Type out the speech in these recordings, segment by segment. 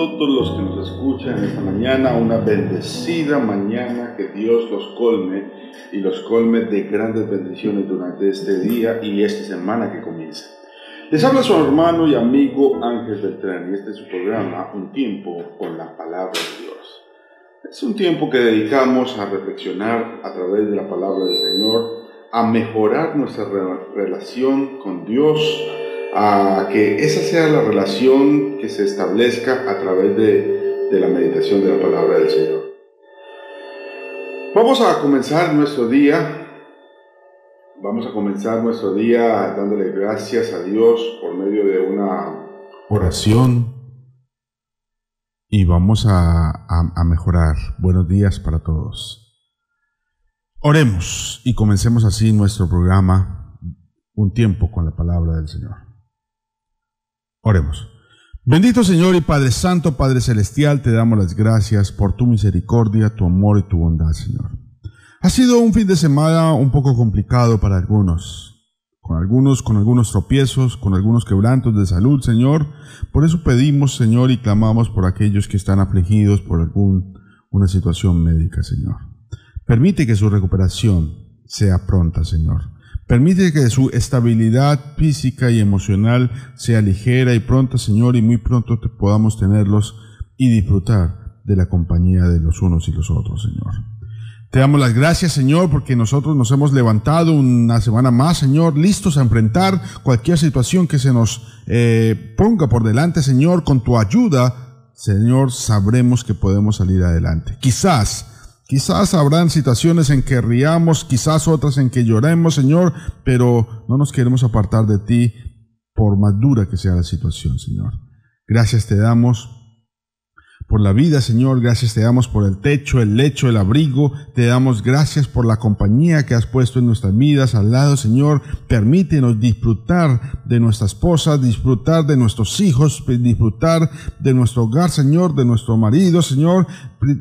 todos los que nos escuchan esta mañana, una bendecida mañana, que Dios los colme y los colme de grandes bendiciones durante este día y esta semana que comienza. Les habla su hermano y amigo Ángel Beltrán y este es su programa, Un tiempo con la palabra de Dios. Es un tiempo que dedicamos a reflexionar a través de la palabra del Señor, a mejorar nuestra relación con Dios, a que esa sea la relación que se establezca a través de, de la meditación de la palabra del Señor. Vamos a comenzar nuestro día Vamos a comenzar nuestro día dándole gracias a Dios por medio de una oración y vamos a, a, a, mejorar. Buenos días para todos. Oremos y comencemos así nuestro programa, un tiempo con la palabra del Señor. Oremos. Bendito Señor y Padre Santo, Padre Celestial, te damos las gracias por tu misericordia, tu amor y tu bondad, Señor. Ha sido un fin de semana un poco complicado para algunos, con algunos con algunos tropiezos, con algunos quebrantos de salud, Señor. Por eso pedimos, Señor, y clamamos por aquellos que están afligidos por alguna situación médica, Señor. Permite que su recuperación sea pronta, Señor. Permite que su estabilidad física y emocional sea ligera y pronta, Señor, y muy pronto podamos tenerlos y disfrutar de la compañía de los unos y los otros, Señor. Te damos las gracias, Señor, porque nosotros nos hemos levantado una semana más, Señor, listos a enfrentar cualquier situación que se nos eh, ponga por delante, Señor, con tu ayuda, Señor, sabremos que podemos salir adelante. Quizás Quizás habrán situaciones en que riamos, quizás otras en que lloremos, Señor, pero no nos queremos apartar de ti por más dura que sea la situación, Señor. Gracias te damos por la vida, Señor. Gracias te damos por el techo, el lecho, el abrigo. Te damos gracias por la compañía que has puesto en nuestras vidas al lado, Señor. Permítenos disfrutar de nuestra esposa, disfrutar de nuestros hijos, disfrutar de nuestro hogar, Señor, de nuestro marido, Señor.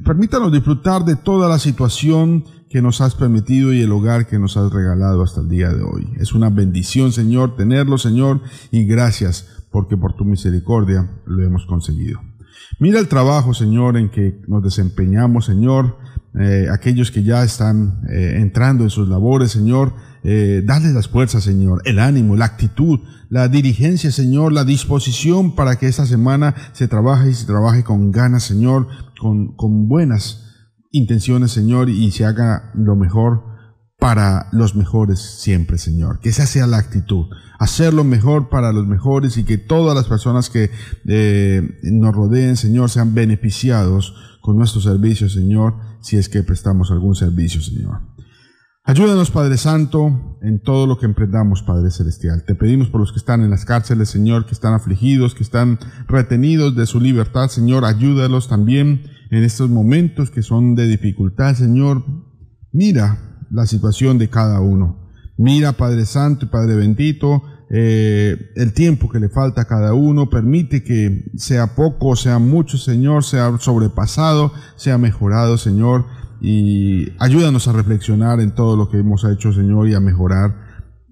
Permítanos disfrutar de toda la situación que nos has permitido y el hogar que nos has regalado hasta el día de hoy. Es una bendición, Señor, tenerlo, Señor, y gracias porque por tu misericordia lo hemos conseguido. Mira el trabajo, Señor, en que nos desempeñamos, Señor. Eh, aquellos que ya están eh, entrando en sus labores, Señor, eh, dale las fuerzas, Señor, el ánimo, la actitud, la dirigencia, Señor, la disposición para que esta semana se trabaje y se trabaje con ganas, Señor, con, con buenas intenciones, Señor, y se haga lo mejor para los mejores siempre, Señor. Que esa sea la actitud. Hacerlo mejor para los mejores y que todas las personas que eh, nos rodeen, Señor, sean beneficiados con nuestro servicio, Señor, si es que prestamos algún servicio, Señor. Ayúdanos, Padre Santo, en todo lo que emprendamos, Padre Celestial. Te pedimos por los que están en las cárceles, Señor, que están afligidos, que están retenidos de su libertad, Señor. Ayúdalos también en estos momentos que son de dificultad, Señor. Mira la situación de cada uno. Mira, Padre Santo y Padre Bendito, eh, el tiempo que le falta a cada uno, permite que sea poco sea mucho, Señor, sea sobrepasado, sea mejorado, Señor, y ayúdanos a reflexionar en todo lo que hemos hecho, Señor, y a mejorar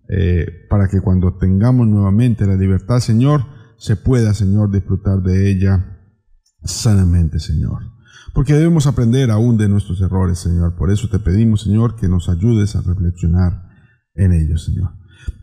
eh, para que cuando tengamos nuevamente la libertad, Señor, se pueda, Señor, disfrutar de ella sanamente, Señor. Porque debemos aprender aún de nuestros errores, Señor. Por eso te pedimos, Señor, que nos ayudes a reflexionar en ellos, Señor.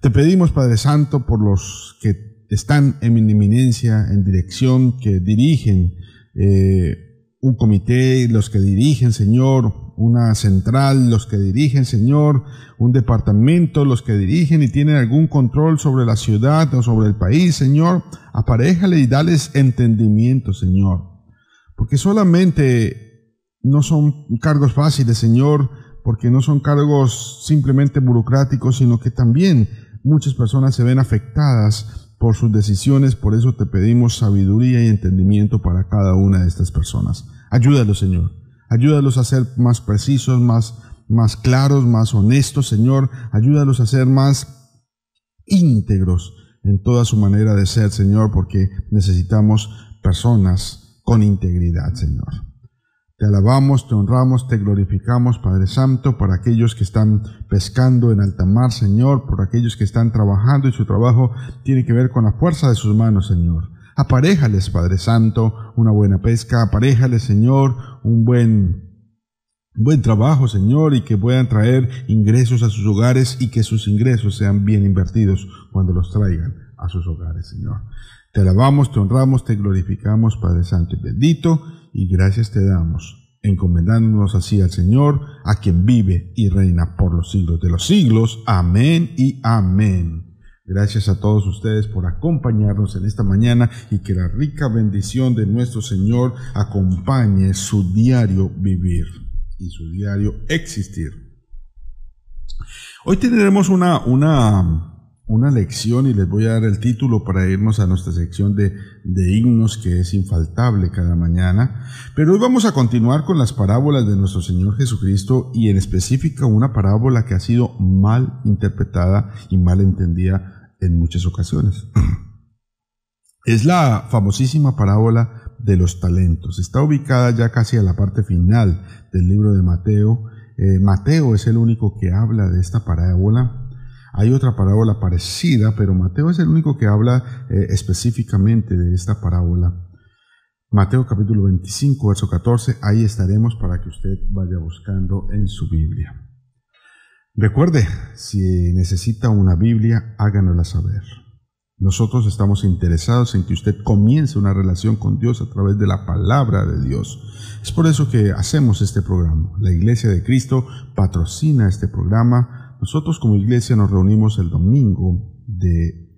Te pedimos, Padre Santo, por los que están en eminencia, en dirección, que dirigen eh, un comité, los que dirigen, Señor, una central, los que dirigen, Señor, un departamento, los que dirigen y tienen algún control sobre la ciudad o sobre el país, Señor, aparejale y dales entendimiento, Señor. Porque solamente no son cargos fáciles, Señor, porque no son cargos simplemente burocráticos, sino que también muchas personas se ven afectadas por sus decisiones, por eso te pedimos sabiduría y entendimiento para cada una de estas personas. Ayúdalos, Señor. Ayúdalos a ser más precisos, más, más claros, más honestos, Señor. Ayúdalos a ser más íntegros en toda su manera de ser, Señor, porque necesitamos personas con integridad, Señor. Te alabamos, te honramos, te glorificamos, Padre Santo, por aquellos que están pescando en alta mar, Señor, por aquellos que están trabajando y su trabajo tiene que ver con la fuerza de sus manos, Señor. Aparéjales, Padre Santo, una buena pesca, aparéjales, Señor, un buen, buen trabajo, Señor, y que puedan traer ingresos a sus hogares y que sus ingresos sean bien invertidos cuando los traigan a sus hogares, Señor. Te alabamos, te honramos, te glorificamos, Padre Santo y bendito, y gracias te damos, encomendándonos así al Señor, a quien vive y reina por los siglos de los siglos. Amén y amén. Gracias a todos ustedes por acompañarnos en esta mañana y que la rica bendición de nuestro Señor acompañe su diario vivir y su diario existir. Hoy tendremos una, una, una lección y les voy a dar el título para irnos a nuestra sección de, de himnos que es infaltable cada mañana. Pero hoy vamos a continuar con las parábolas de nuestro Señor Jesucristo y en específico una parábola que ha sido mal interpretada y mal entendida en muchas ocasiones. Es la famosísima parábola de los talentos. Está ubicada ya casi a la parte final del libro de Mateo. Eh, Mateo es el único que habla de esta parábola. Hay otra parábola parecida, pero Mateo es el único que habla eh, específicamente de esta parábola. Mateo capítulo 25, verso 14, ahí estaremos para que usted vaya buscando en su Biblia. Recuerde, si necesita una Biblia, háganosla saber. Nosotros estamos interesados en que usted comience una relación con Dios a través de la palabra de Dios. Es por eso que hacemos este programa. La Iglesia de Cristo patrocina este programa. Nosotros como iglesia nos reunimos el domingo de,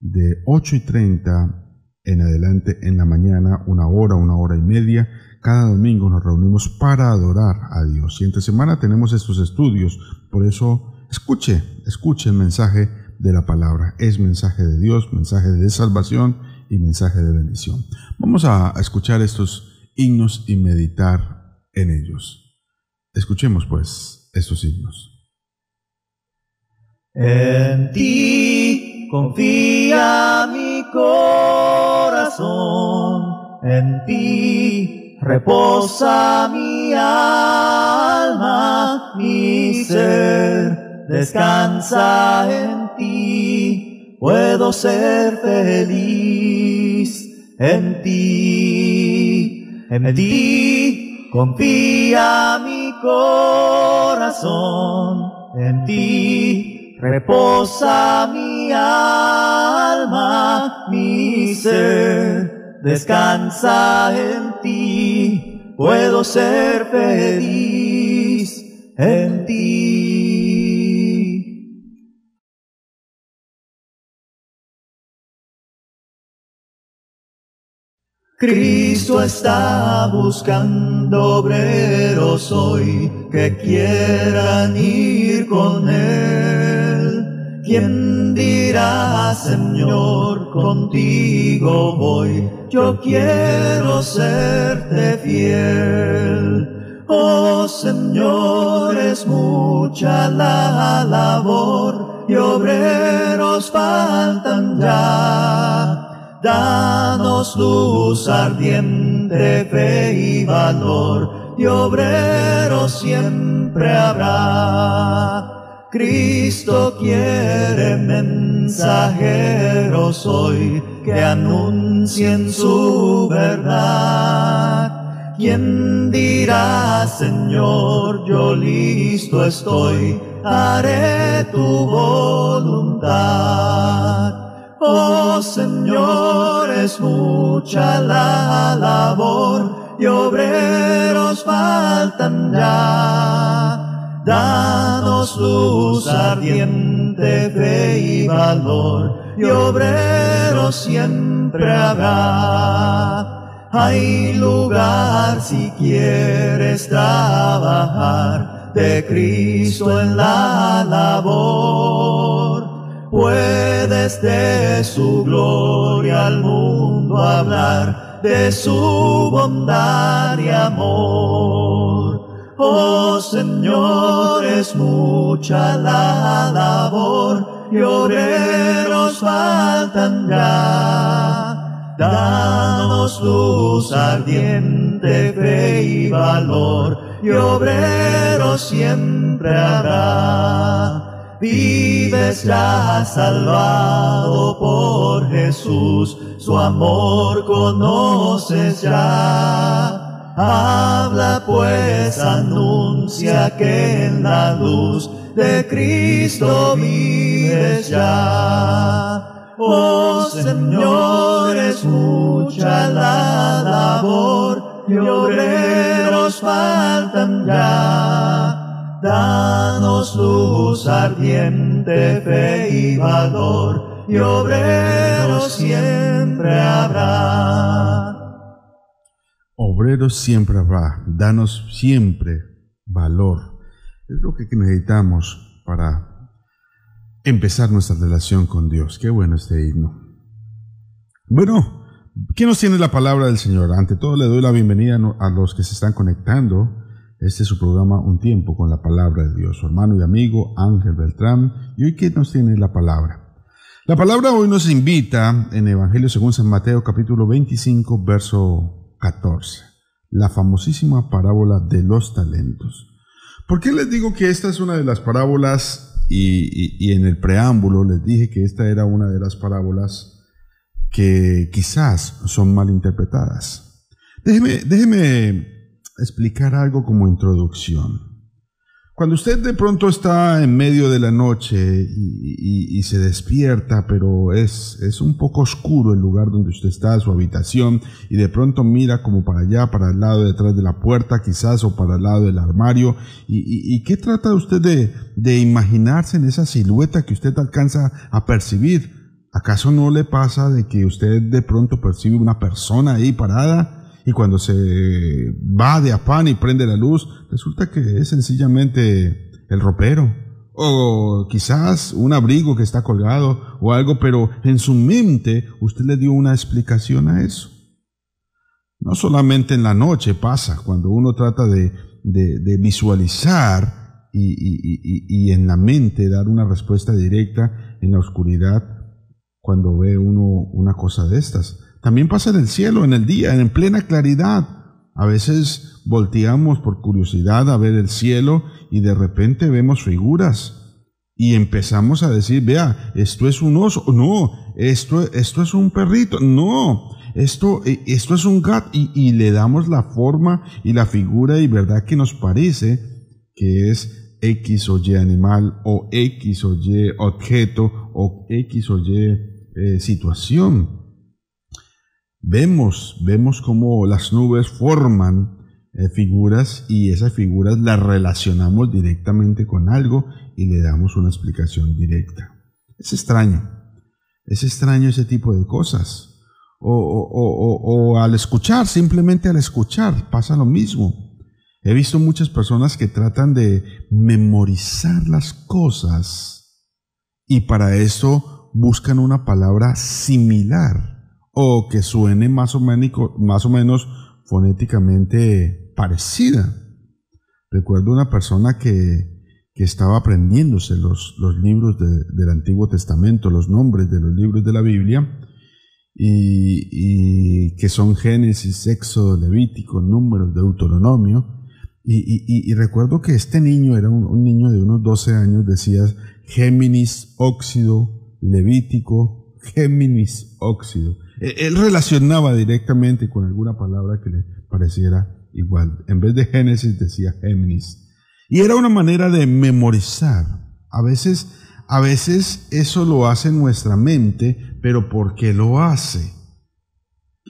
de 8 y 30 en adelante en la mañana, una hora, una hora y media cada domingo nos reunimos para adorar a Dios. Y entre semana tenemos estos estudios. Por eso, escuche, escuche el mensaje de la palabra. Es mensaje de Dios, mensaje de salvación y mensaje de bendición. Vamos a escuchar estos himnos y meditar en ellos. Escuchemos pues estos himnos. En ti confía mi corazón, en ti Reposa mi alma, mi ser, descansa en ti, puedo ser feliz en ti, en ti confía mi corazón, en ti reposa mi alma, mi ser descansa en ti, puedo ser feliz en ti. Cristo está buscando obreros hoy que quieran ir con Él. ¿Quién dirá, Señor, contigo voy? yo quiero serte fiel. Oh Señor, es mucha la labor y obreros faltan ya. Danos luz ardiente, fe y valor, y obreros siempre habrá. Cristo quiere mensajeros hoy que anuncien su verdad. ¿Quién dirá, Señor, yo listo estoy, haré tu voluntad? Oh Señor, es mucha la labor y obreros faltan ya danos luz ardiente, fe y valor, y obreros siempre habrá. Hay lugar si quieres trabajar de Cristo en la labor. Puedes de su gloria al mundo hablar, de su bondad y amor. Oh Señor, es mucha la labor y obreros faltan ya. Danos luz ardiente, fe y valor y obreros siempre habrá. Vives ya salvado por Jesús, su amor conoces ya Habla pues, anuncia que en la luz de Cristo vives ya. Oh Señor, escucha la labor y obreros faltan ya. Danos luz ardiente, fe y valor y obreros siempre habrá. Obreros siempre habrá, danos siempre valor. Es lo que necesitamos para empezar nuestra relación con Dios. Qué bueno este himno. Bueno, ¿quién nos tiene la palabra del Señor? Ante todo le doy la bienvenida a los que se están conectando. Este es su programa Un tiempo con la palabra de Dios. Su hermano y amigo Ángel Beltrán. ¿Y hoy quién nos tiene la palabra? La palabra hoy nos invita en Evangelio según San Mateo capítulo 25 verso 14, la famosísima parábola de los talentos. ¿Por qué les digo que esta es una de las parábolas y, en el preámbulo les dije que esta era una de las parábolas que quizás son mal interpretadas? Déjeme, déjeme explicar algo como introducción. Cuando usted de pronto está en medio de la noche y, se despierta, pero es, es, un poco oscuro el lugar donde usted está, su habitación, y de pronto mira como para allá, para el lado detrás de la puerta quizás, o para el lado del armario, y, qué trata usted de, de imaginarse en esa silueta que usted alcanza a percibir? ¿Acaso no le pasa de que usted de pronto percibe una persona ahí parada? Y cuando se va de afán y prende la luz, resulta que es sencillamente el ropero. O quizás un abrigo que está colgado o algo, pero en su mente usted le dio una explicación a eso. No solamente en la noche pasa, cuando uno trata de, visualizar y, y en la mente dar una respuesta directa en la oscuridad, cuando ve uno una cosa de estas. También pasa en el cielo, en el día, en plena claridad. A veces volteamos por curiosidad a ver el cielo y de repente vemos figuras y empezamos a decir, vea, esto es un oso, no, esto, esto es un perrito, no, esto, esto es un gato y, y le damos la forma y la figura y verdad que nos parece que es X o Y animal o X o Y objeto o X o Y eh, situación. Vemos, vemos cómo las nubes forman eh, figuras y esas figuras las relacionamos directamente con algo y le damos una explicación directa. Es extraño, es extraño ese tipo de cosas. O, o, al escuchar, simplemente al escuchar, pasa lo mismo. He visto muchas personas que tratan de memorizar las cosas y para eso buscan una palabra similar o que suene más o, menos, más o menos fonéticamente parecida. Recuerdo una persona que, estaba aprendiéndose los, los libros del Antiguo Testamento, los nombres de los libros de la Biblia, y, que son Génesis, Éxodo, Levítico, Números, Deuteronomio, Y, recuerdo que este niño era un, niño de unos 12 años, decía Géminis, óxido, Levítico, Géminis, óxido. E, él relacionaba directamente con alguna palabra que le pareciera igual. En vez de Génesis decía Géminis. Y era una manera de memorizar. A veces, a veces eso lo hace nuestra mente, pero ¿por qué lo hace?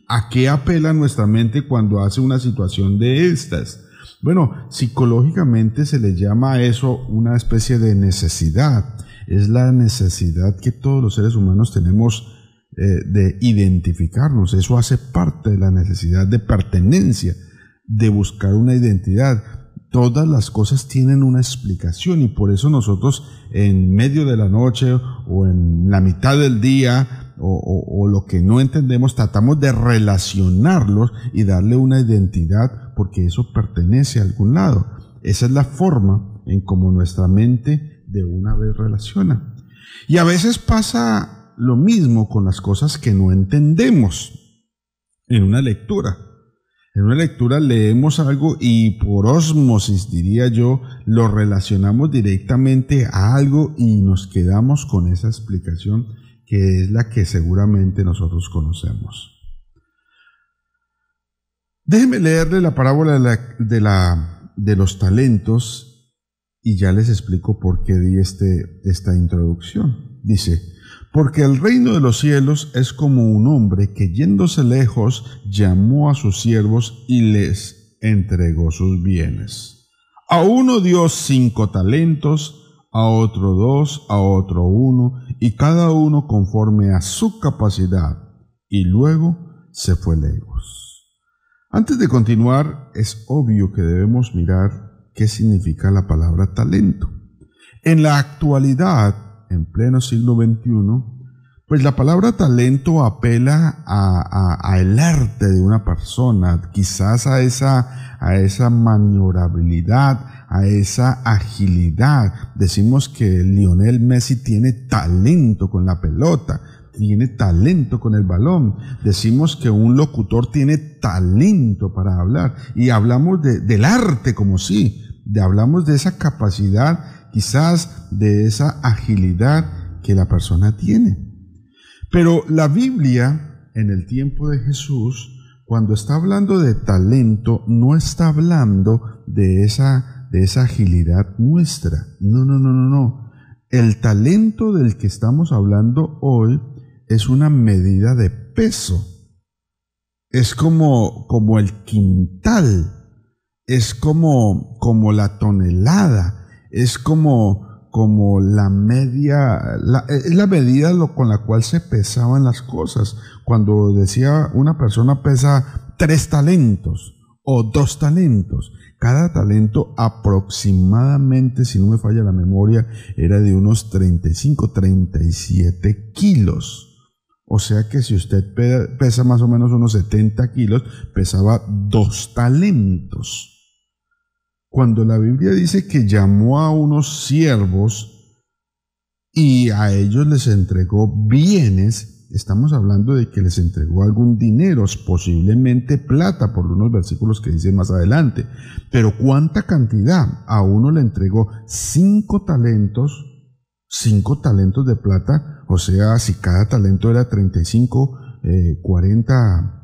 ¿A qué apela nuestra mente cuando hace una situación de estas? Bueno, psicológicamente se le llama a eso una especie de necesidad. Es la necesidad que todos los seres humanos tenemos eh, de identificarnos. Eso hace parte de la necesidad de pertenencia, de buscar una identidad. Todas las cosas tienen una explicación y por eso nosotros en medio de la noche o en la mitad del día o, lo que no entendemos, tratamos de relacionarlos y darle una identidad porque eso pertenece a algún lado. Esa es la forma en cómo nuestra mente de una vez relaciona. Y a veces pasa lo mismo con las cosas que no entendemos en una lectura. En una lectura leemos algo y por osmosis, diría yo, lo relacionamos directamente a algo y nos quedamos con esa explicación que es la que seguramente nosotros conocemos. Déjenme leerle la parábola de, la, de, los talentos y ya les explico por qué di este, esta introducción. Dice, porque el reino de los cielos es como un hombre que yéndose lejos llamó a sus siervos y les entregó sus bienes. A uno dio cinco talentos, a otro dos, a otro uno, y cada uno conforme a su capacidad, y luego se fue lejos. Antes de continuar, es obvio que debemos mirar qué significa la palabra talento. En la actualidad, en pleno siglo XXI, pues la palabra talento apela a, el arte de una persona, quizás a esa, a esa maniobrabilidad, a esa agilidad. Decimos que Lionel Messi tiene talento con la pelota, tiene talento con el balón. Decimos que un locutor tiene talento para hablar y hablamos del arte como sí, de, hablamos de esa capacidad, quizás de esa agilidad que la persona tiene. Pero la Biblia, en el tiempo de Jesús, cuando está hablando de talento, no está hablando de esa de esa agilidad nuestra. No, no, no, no, no. El talento del que estamos hablando hoy es una medida de peso. Es como, como el quintal. Es como, como la tonelada. Es como, como la media, es la medida con la cual se pesaban las cosas. Cuando decía una persona pesa tres talentos o dos talentos. Cada talento aproximadamente, si no me falla la memoria, era de unos 35, 37 kilos. O sea que si usted pesa más o menos unos 70 kilos, pesaba dos talentos. Cuando la Biblia dice que llamó a unos siervos y a ellos les entregó bienes, estamos hablando de que les entregó algún dinero, posiblemente plata, por unos versículos que dice más adelante. Pero ¿cuánta cantidad? A uno le entregó cinco talentos, cinco talentos de plata, o sea, si cada talento era 35, eh, 40,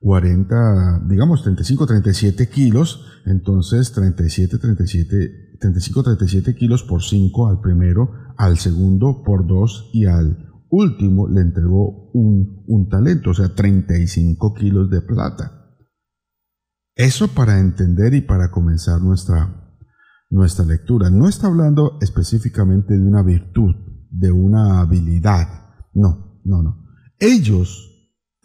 40, digamos 35, 37 kilos, entonces 37, 37, 35, 37 kilos por 5 al primero, al segundo por 2 y al último le entregó un, talento, o sea, 35 kilos de plata. Eso para entender y para comenzar nuestra, nuestra lectura. No está hablando específicamente de una virtud, de una habilidad. No, no, no. Ellos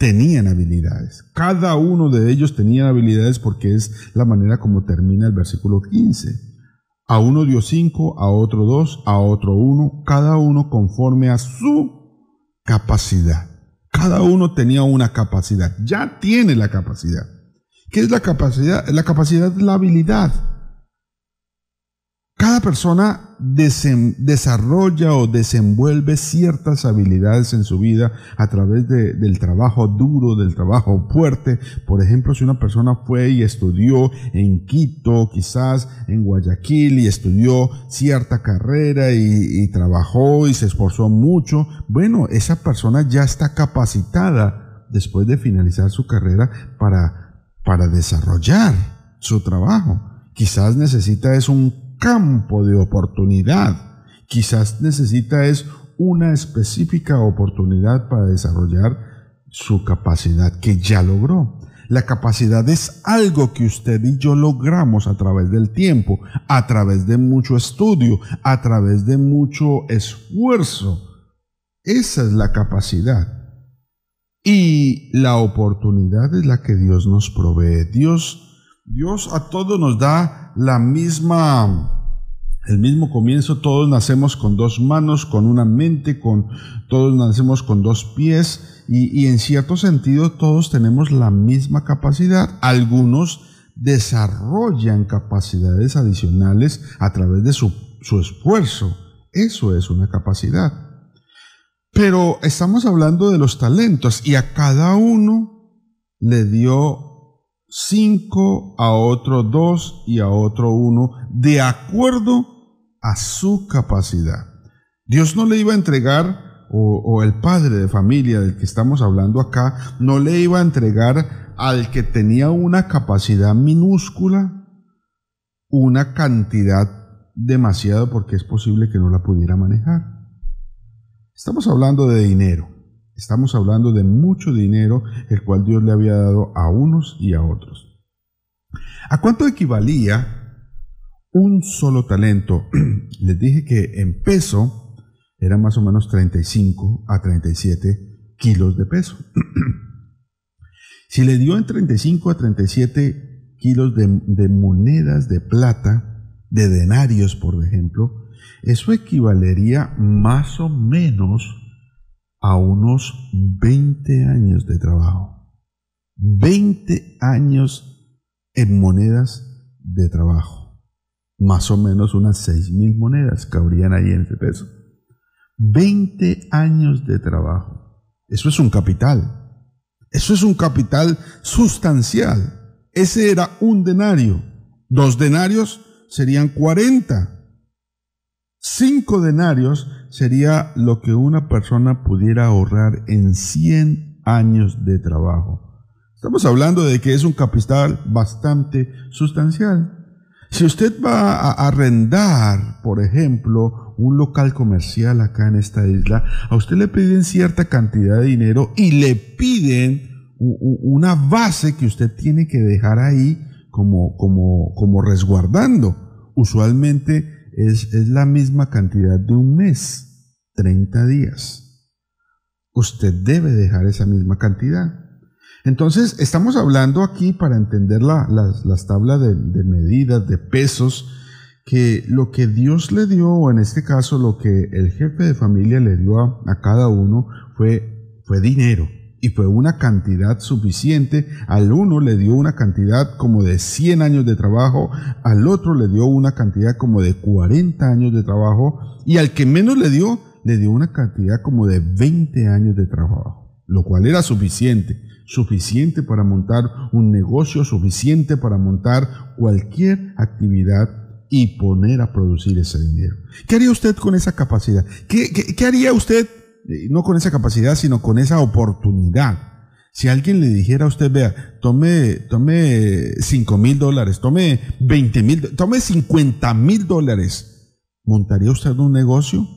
tenían habilidades. Cada uno de ellos tenía habilidades porque es la manera como termina el versículo 15. A uno dio cinco, a otro dos, a otro uno, cada uno conforme a su capacidad. Cada uno tenía una capacidad, ya tiene la capacidad. ¿Qué es la capacidad? La capacidad es la habilidad. Cada persona desarrolla o desenvuelve ciertas habilidades en su vida a través del trabajo duro, del trabajo fuerte. Por ejemplo, si una persona fue y estudió en Quito, quizás en Guayaquil, y estudió cierta carrera y, trabajó y se esforzó mucho, bueno, esa persona ya está capacitada después de finalizar su carrera para, para desarrollar su trabajo. Quizás necesita es un campo de oportunidad. Quizás necesita es una específica oportunidad para desarrollar su capacidad que ya logró. La capacidad es algo que usted y yo logramos a través del tiempo, a través de mucho estudio, a través de mucho esfuerzo. Esa es la capacidad. Y la oportunidad es la que Dios nos provee. Dios Dios a todos nos da la misma, el mismo comienzo. Todos nacemos con dos manos, con una mente, con, todos nacemos con dos pies y, en cierto sentido todos tenemos la misma capacidad. Algunos desarrollan capacidades adicionales a través de su, su esfuerzo. Eso es una capacidad. Pero estamos hablando de los talentos y a cada uno le dio cinco, a otro dos y a otro uno, de acuerdo a su capacidad. Dios no le iba a entregar, o, el padre de familia del que estamos hablando acá, no le iba a entregar al que tenía una capacidad minúscula una cantidad demasiado porque es posible que no la pudiera manejar. Estamos hablando de dinero. Estamos hablando de mucho dinero, el cual Dios le había dado a unos y a otros. ¿A cuánto equivalía un solo talento? Les dije que en peso era más o menos 35 a 37 kilos de peso. si le dio en 35 a 37 kilos de, de monedas de plata, de denarios, por ejemplo, eso equivalería más o menos a unos 20 años de trabajo. 20 años en monedas de trabajo. Más o menos unas 6 mil monedas cabrían ahí en ese peso. 20 años de trabajo. Eso es un capital. Eso es un capital sustancial. Ese era un denario. Dos denarios serían 40. Cinco denarios sería lo que una persona pudiera ahorrar en 100 años de trabajo. Estamos hablando de que es un capital bastante sustancial. Si usted va a arrendar, por ejemplo, un local comercial acá en esta isla, a usted le piden cierta cantidad de dinero y le piden una base que usted tiene que dejar ahí como, como, como resguardando. Usualmente es, la misma cantidad de un mes, 30 días. Usted debe dejar esa misma cantidad. Entonces, estamos hablando aquí para entender las, tablas de, de, medidas, de pesos, que lo que Dios le dio, o en este caso lo que el jefe de familia le dio a, a cada uno, fue, fue dinero y fue una cantidad suficiente. Al uno le dio una cantidad como de 100 años de trabajo, al otro le dio una cantidad como de 40 años de trabajo y al que menos le dio, le dio una cantidad como de 20 años de trabajo, lo cual era suficiente, suficiente para montar un negocio, suficiente para montar cualquier actividad y poner a producir ese dinero. ¿Qué haría usted con esa capacidad? ¿Qué, qué, qué haría usted? Eh, no con esa capacidad, sino con esa oportunidad. Si alguien le dijera a usted, vea, tome, tome 5 mil dólares, tome 20 mil, tome 50 mil dólares, ¿montaría usted un negocio?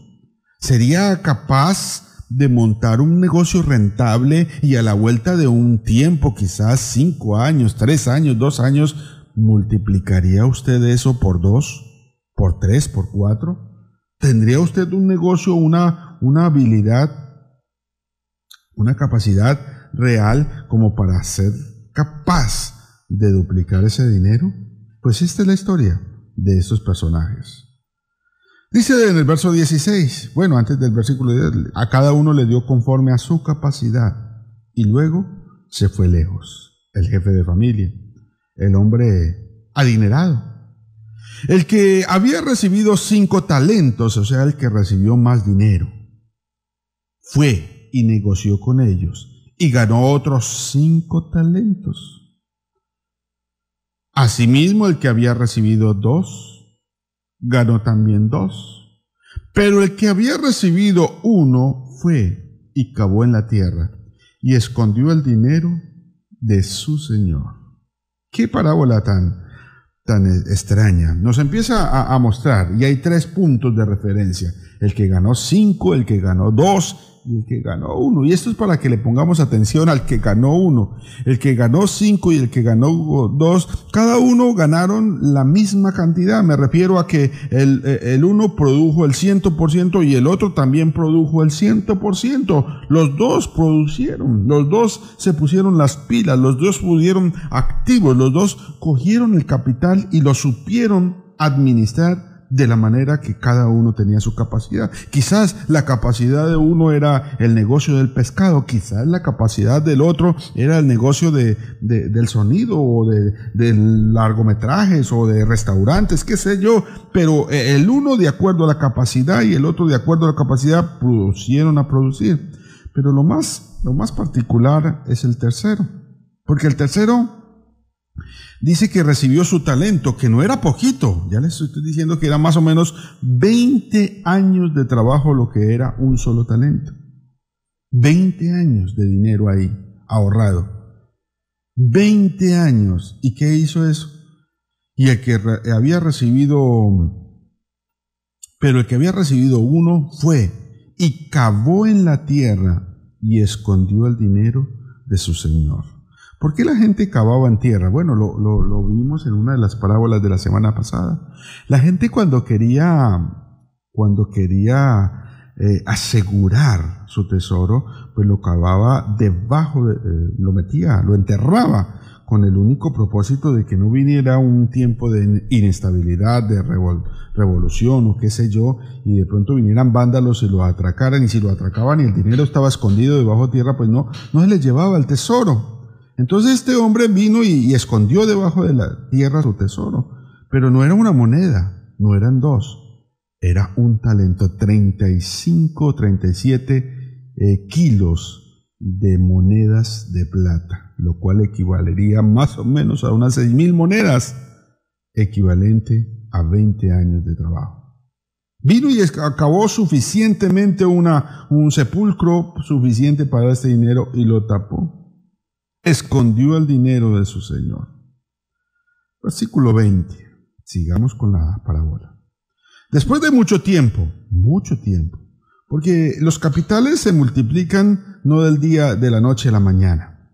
¿Sería capaz de montar un negocio rentable y a la vuelta de un tiempo, quizás 5 años, 3 años, 2 años, multiplicaría usted eso por 2, por 3, por 4? ¿Tendría usted un negocio, una, una habilidad, una capacidad real como para ser capaz de duplicar ese dinero? Pues esta es la historia de estos personajes. Dice en el verso 16, bueno, antes del versículo 10, a cada uno le dio conforme a su capacidad y luego se fue lejos, el jefe de familia, el hombre adinerado. El que había recibido cinco talentos, o sea, el que recibió más dinero, fue y negoció con ellos y ganó otros cinco talentos. Asimismo, el que había recibido dos, ganó también dos. Pero el que había recibido uno fue y cavó en la tierra y escondió el dinero de su señor. Qué parábola tan, tan extraña. Nos empieza a, a mostrar, y hay tres puntos de referencia. El que ganó cinco, el que ganó dos y el que ganó uno. Y esto es para que le pongamos atención al que ganó uno. El que ganó cinco y el que ganó dos, cada uno ganaron la misma cantidad. Me refiero a que el, el uno produjo el ciento por ciento y el otro también produjo el ciento por ciento. Los dos producieron, los dos se pusieron las pilas, los dos pudieron activos, los dos cogieron el capital y lo supieron administrar de la manera que cada uno tenía su capacidad. Quizás la capacidad de uno era el negocio del pescado, quizás la capacidad del otro era el negocio de, del sonido o de, de, largometrajes o de restaurantes, qué sé yo, pero el uno de acuerdo a la capacidad y el otro de acuerdo a la capacidad producieron a producir. Pero lo más, lo más particular es el tercero, porque el tercero Dice que recibió su talento, que no era poquito, ya les estoy diciendo que era más o menos 20 años de trabajo lo que era un solo talento. 20 años de dinero ahí, ahorrado. 20 años. ¿Y qué hizo eso? Y el que había recibido, pero el que había recibido uno fue y cavó en la tierra y escondió el dinero de su señor. ¿Por qué la gente cavaba en tierra? Bueno, lo, vimos en una de las parábolas de la semana pasada. La gente cuando quería, cuando quería eh, asegurar su tesoro, pues lo cavaba debajo, de, eh, lo metía, lo enterraba con el único propósito de que no viniera un tiempo de inestabilidad, de revolución o qué sé yo, y de pronto vinieran vándalos y lo atracaran, y si lo atracaban y el dinero estaba escondido debajo de tierra, pues no, no se les llevaba el tesoro. Entonces este hombre vino y, escondió debajo de la tierra su tesoro, pero no era una moneda, no eran dos, era un talento, 35, 37 eh, kilos de monedas de plata, lo cual equivalería más o menos a unas seis mil monedas, equivalente a 20 años de trabajo. Vino y acabó suficientemente una, un sepulcro suficiente para este dinero y lo tapó escondió el dinero de su Señor. Versículo 20. Sigamos con la parábola. Después de mucho tiempo, mucho tiempo, porque los capitales se multiplican no del día, de la noche a la mañana.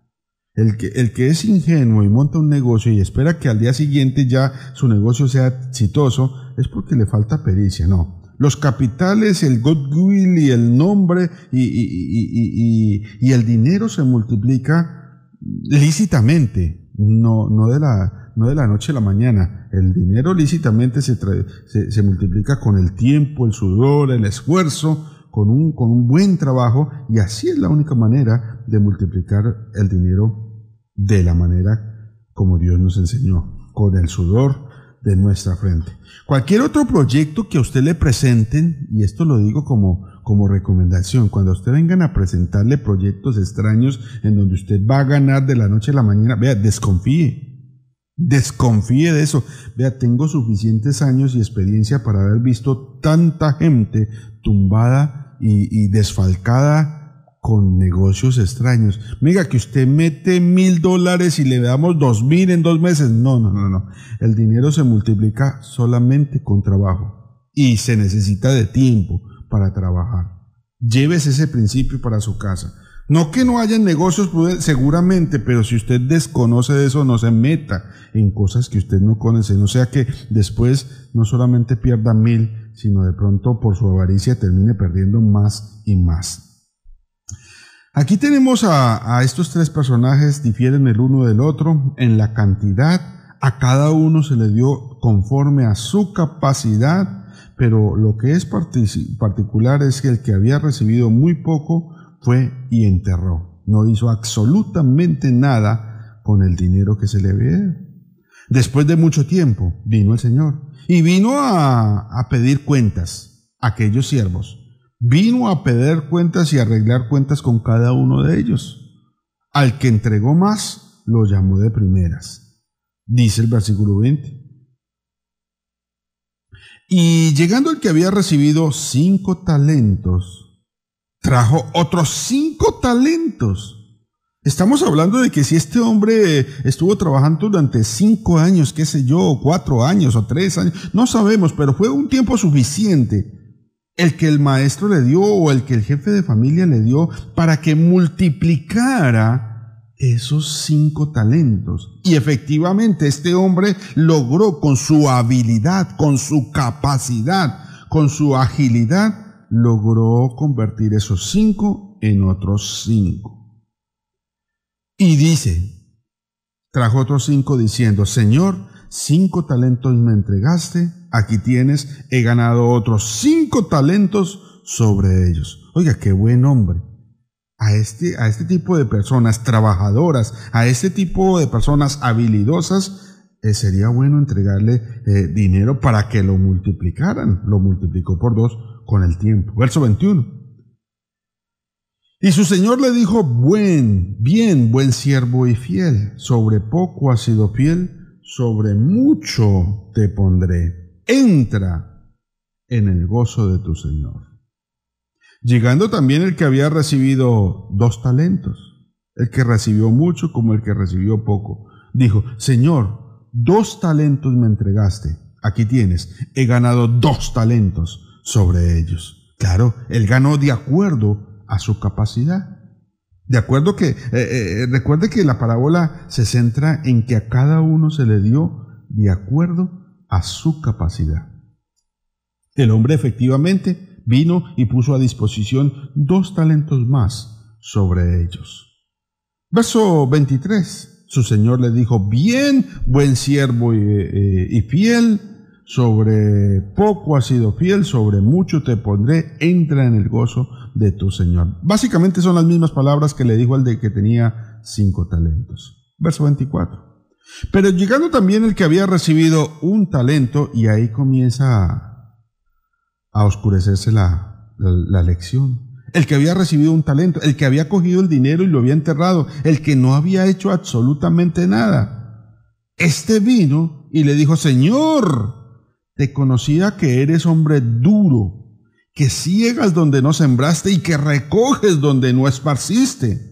El que, el que es ingenuo y monta un negocio y espera que al día siguiente ya su negocio sea exitoso, es porque le falta pericia, no. Los capitales, el goodwill y el nombre y, y, y el dinero se multiplica lícitamente, no, no, de la, no de la noche a la mañana. El dinero lícitamente se, se, multiplica con el tiempo, el sudor, el esfuerzo, con un, con un buen trabajo, y así es la única manera de multiplicar el dinero de la manera como Dios nos enseñó, con el sudor de nuestra frente. Cualquier otro proyecto que a usted le presenten, y esto lo digo como como recomendación, cuando usted vengan a presentarle proyectos extraños en donde usted va a ganar de la noche a la mañana, vea, desconfíe. Desconfíe de eso. Vea, tengo suficientes años y experiencia para haber visto tanta gente tumbada y, y desfalcada con negocios extraños. Mira, que usted mete mil dólares y le damos dos mil en dos meses. No, no, no, no. El dinero se multiplica solamente con trabajo y se necesita de tiempo para trabajar. Llévese ese principio para su casa. No que no haya negocios, seguramente, pero si usted desconoce de eso, no se meta en cosas que usted no conoce. No sea que después no solamente pierda mil, sino de pronto por su avaricia termine perdiendo más y más. Aquí tenemos a, a estos tres personajes, difieren el uno del otro en la cantidad. A cada uno se le dio conforme a su capacidad pero lo que es particular es que el que había recibido muy poco fue y enterró. No hizo absolutamente nada con el dinero que se le había. Después de mucho tiempo vino el Señor y vino a, a pedir cuentas a aquellos siervos. Vino a pedir cuentas y arreglar cuentas con cada uno de ellos. Al que entregó más, lo llamó de primeras. Dice el versículo 20. Y llegando el que había recibido cinco talentos, trajo otros cinco talentos. Estamos hablando de que si este hombre estuvo trabajando durante cinco años, qué sé yo, cuatro años o tres años, no sabemos, pero fue un tiempo suficiente el que el maestro le dio o el que el jefe de familia le dio para que multiplicara esos cinco talentos. Y efectivamente este hombre logró con su habilidad, con su capacidad, con su agilidad, logró convertir esos cinco en otros cinco. Y dice, trajo otros cinco diciendo, Señor, cinco talentos me entregaste, aquí tienes, he ganado otros cinco talentos sobre ellos. Oiga, qué buen hombre a este, a este tipo de personas trabajadoras, a este tipo de personas habilidosas, eh, sería bueno entregarle eh, dinero para que lo multiplicaran. Lo multiplicó por dos con el tiempo. Verso 21. Y su señor le dijo, buen, bien, buen siervo y fiel, sobre poco has sido fiel, sobre mucho te pondré. Entra en el gozo de tu señor llegando también el que había recibido dos talentos, el que recibió mucho como el que recibió poco. Dijo, Señor, dos talentos me entregaste, aquí tienes, he ganado dos talentos sobre ellos. Claro, él ganó de acuerdo a su capacidad. De acuerdo que, eh, eh, recuerde que la parábola se centra en que a cada uno se le dio de acuerdo a su capacidad. El hombre efectivamente vino y puso a disposición dos talentos más sobre ellos. Verso 23. Su señor le dijo, bien, buen siervo y, y fiel, sobre poco has sido fiel, sobre mucho te pondré, entra en el gozo de tu Señor. Básicamente son las mismas palabras que le dijo al de que tenía cinco talentos. Verso 24. Pero llegando también el que había recibido un talento, y ahí comienza a oscurecerse la, la, lección. El que había recibido un talento, el que había cogido el dinero y lo había enterrado, el que no había hecho absolutamente nada. Este vino y le dijo, Señor, te conocía que eres hombre duro, que ciegas donde no sembraste y que recoges donde no esparciste,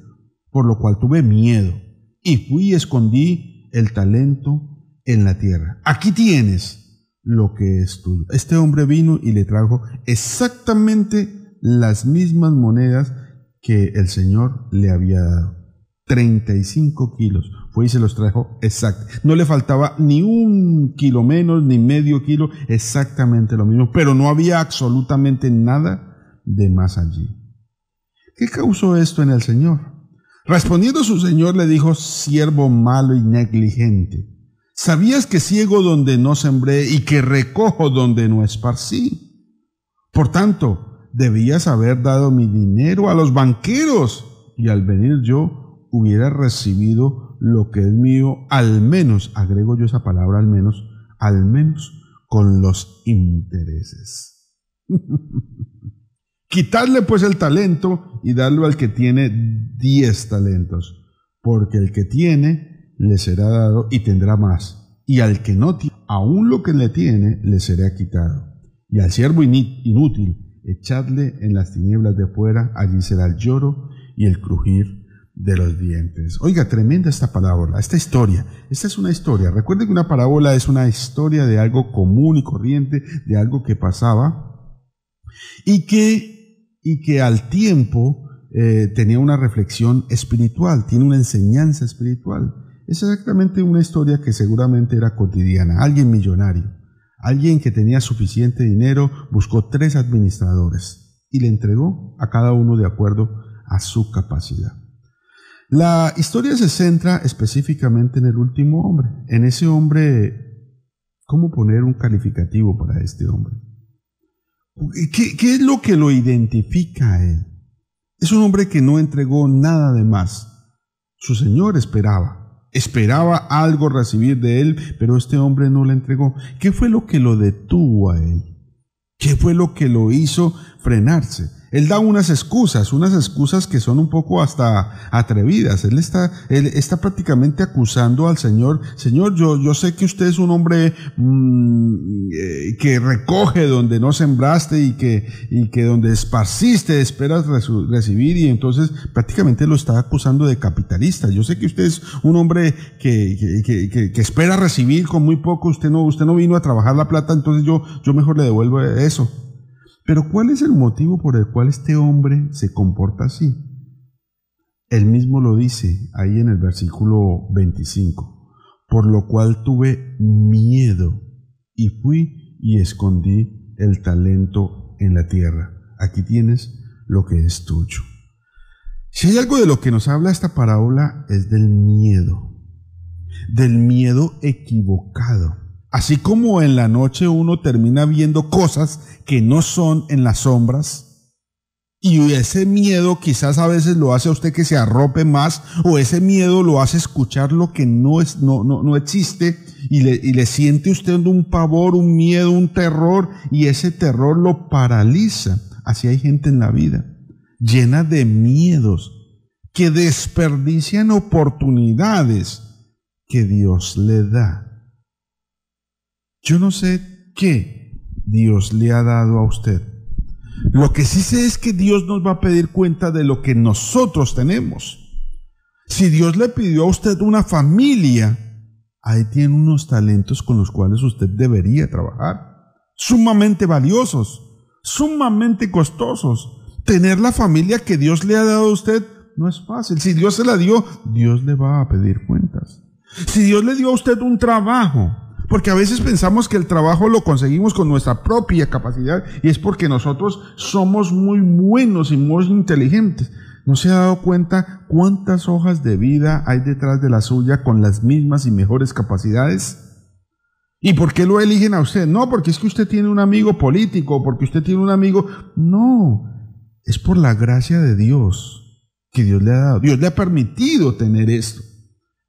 por lo cual tuve miedo y fui y escondí el talento en la tierra. Aquí tienes lo que es tuyo. Este hombre vino y le trajo exactamente las mismas monedas que el Señor le había dado. 35 kilos. Fue y se los trajo exacto. No le faltaba ni un kilo menos, ni medio kilo, exactamente lo mismo. Pero no había absolutamente nada de más allí. ¿Qué causó esto en el Señor? Respondiendo su Señor le dijo, siervo malo y negligente. ¿Sabías que ciego donde no sembré y que recojo donde no esparcí? Por tanto, debías haber dado mi dinero a los banqueros y al venir yo hubiera recibido lo que es mío, al menos, agrego yo esa palabra al menos, al menos con los intereses. Quitarle pues el talento y darlo al que tiene diez talentos, porque el que tiene le será dado y tendrá más. Y al que no tiene, aún lo que le tiene, le será quitado. Y al siervo inútil, echadle en las tinieblas de fuera, allí será el lloro y el crujir de los dientes. Oiga, tremenda esta parábola, esta historia. Esta es una historia. Recuerden que una parábola es una historia de algo común y corriente, de algo que pasaba y que, y que al tiempo eh, tenía una reflexión espiritual, tiene una enseñanza espiritual. Es exactamente una historia que seguramente era cotidiana. Alguien millonario, alguien que tenía suficiente dinero, buscó tres administradores y le entregó a cada uno de acuerdo a su capacidad. La historia se centra específicamente en el último hombre, en ese hombre, ¿cómo poner un calificativo para este hombre? ¿Qué, ¿Qué, es lo que lo identifica a él? Es un hombre que no entregó nada de más. Su Señor esperaba esperaba algo recibir de él, pero este hombre no le entregó. ¿Qué fue lo que lo detuvo a él? ¿Qué fue lo que lo hizo frenarse? Él da unas excusas, unas excusas que son un poco hasta atrevidas. Él está, él está prácticamente acusando al Señor. Señor, yo, yo sé que usted es un hombre mm, eh, que recoge donde no sembraste y que, y que donde esparciste esperas recibir y entonces prácticamente lo está acusando de capitalista. Yo sé que usted es un hombre que, que, que, que espera recibir con muy poco. Usted no, usted no vino a trabajar la plata, entonces yo, yo mejor le devuelvo eso. Pero ¿cuál es el motivo por el cual este hombre se comporta así? Él mismo lo dice ahí en el versículo 25, por lo cual tuve miedo y fui y escondí el talento en la tierra. Aquí tienes lo que es tuyo. Si hay algo de lo que nos habla esta parábola es del miedo, del miedo equivocado. Así como en la noche uno termina viendo cosas que no son en las sombras, y ese miedo quizás a veces lo hace a usted que se arrope más, o ese miedo lo hace escuchar lo que no, es, no, no, no existe, y le, y le siente usted un pavor, un miedo, un terror, y ese terror lo paraliza. Así hay gente en la vida, llena de miedos, que desperdician oportunidades que Dios le da. Yo no sé qué Dios le ha dado a usted. Lo que sí sé es que Dios nos va a pedir cuenta de lo que nosotros tenemos. Si Dios le pidió a usted una familia, ahí tiene unos talentos con los cuales usted debería trabajar. Sumamente valiosos, sumamente costosos. Tener la familia que Dios le ha dado a usted no es fácil. Si Dios se la dio, Dios le va a pedir cuentas. Si Dios le dio a usted un trabajo, porque a veces pensamos que el trabajo lo conseguimos con nuestra propia capacidad y es porque nosotros somos muy buenos y muy inteligentes. ¿No se ha dado cuenta cuántas hojas de vida hay detrás de la suya con las mismas y mejores capacidades? ¿Y por qué lo eligen a usted? No, porque es que usted tiene un amigo político, porque usted tiene un amigo... No, es por la gracia de Dios que Dios le ha dado. Dios le ha permitido tener esto.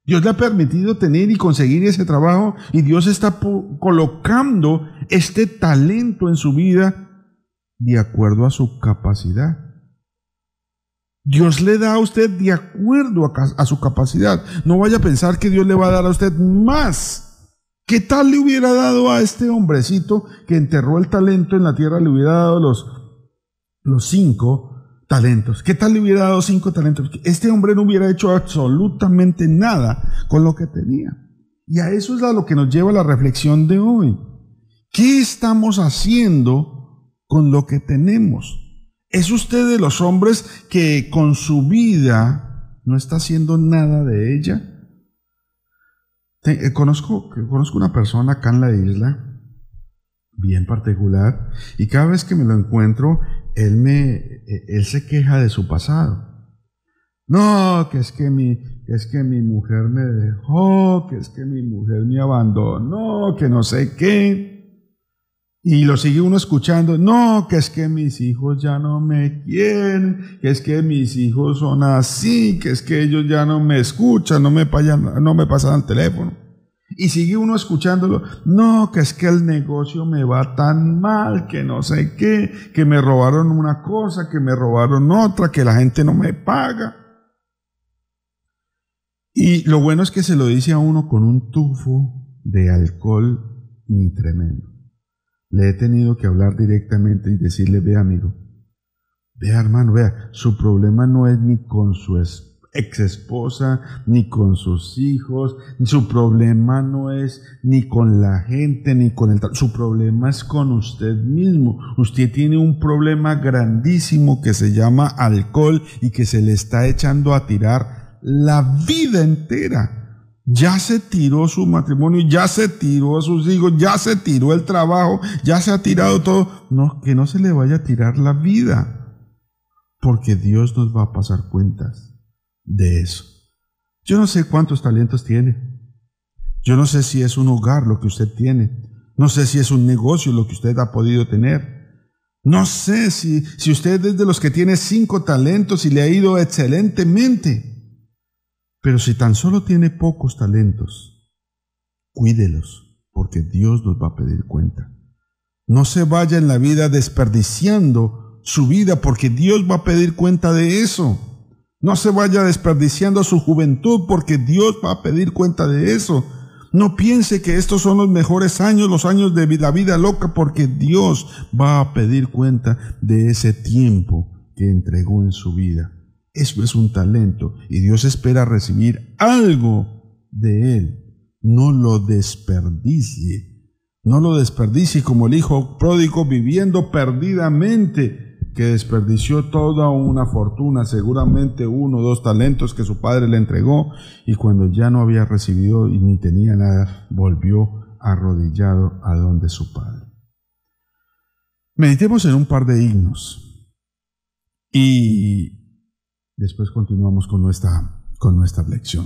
Dios le ha permitido tener y conseguir ese trabajo y Dios está colocando este talento en su vida de acuerdo a su capacidad. Dios le da a usted de acuerdo a, su capacidad. No vaya a pensar que Dios le va a dar a usted más. ¿Qué tal le hubiera dado a este hombrecito que enterró el talento en la tierra? Le hubiera dado los, los cinco talentos. ¿Qué tal le hubiera dado cinco talentos? Este hombre no hubiera hecho absolutamente nada con lo que tenía. Y a eso es lo que nos lleva la reflexión de hoy. ¿Qué estamos haciendo con lo que tenemos? ¿Es usted de los hombres que con su vida no está haciendo nada de ella? Eh, conozco, conozco una persona acá en la isla, bien particular, y cada vez que me lo encuentro, él, me, e, él se queja de su pasado. No, que es que mi, que es que mi mujer me dejó, que es que mi mujer me abandonó, que no sé qué. Y lo sigue uno escuchando, no, que es que mis hijos ya no me quieren, que es que mis hijos son así, que es que ellos ya no me escuchan, no me, payan, no me pasan el teléfono. Y sigue uno escuchándolo, no, que es que el negocio me va tan mal, que no sé qué, que me robaron una cosa, que me robaron otra, que la gente no me paga. Y lo bueno es que se lo dice a uno con un tufo de alcohol ni tremendo. Le he tenido que hablar directamente y decirle, vea amigo, vea hermano, vea, su problema no es ni con su esposa ex esposa, ni con sus hijos. Su problema no es ni con la gente, ni con el... Su problema es con usted mismo. Usted tiene un problema grandísimo que se llama alcohol y que se le está echando a tirar la vida entera. Ya se tiró su matrimonio, ya se tiró a sus hijos, ya se tiró el trabajo, ya se ha tirado todo. No, que no se le vaya a tirar la vida, porque Dios nos va a pasar cuentas de eso. Yo no sé cuántos talentos tiene. Yo no sé si es un hogar lo que usted tiene. No sé si es un negocio lo que usted ha podido tener. No sé si, si usted es de los que tiene cinco talentos y le ha ido excelentemente. Pero si tan solo tiene pocos talentos, cuídelos, porque Dios nos va a pedir cuenta. No se vaya en la vida desperdiciando su vida, porque Dios va a pedir cuenta de eso. No se vaya desperdiciando su juventud, porque Dios va a pedir cuenta de eso. No piense que estos son los mejores años, los años de la vida loca, porque Dios va a pedir cuenta de ese tiempo que entregó en su vida. Eso es un talento y Dios espera recibir algo de él. No lo desperdicie. No lo desperdicie como el hijo pródigo viviendo perdidamente, que desperdició toda una fortuna, seguramente uno o dos talentos que su padre le entregó, y cuando ya no había recibido ni tenía nada, volvió arrodillado a donde su padre. Meditemos en un par de himnos y Después continuamos con nuestra, con nuestra lección.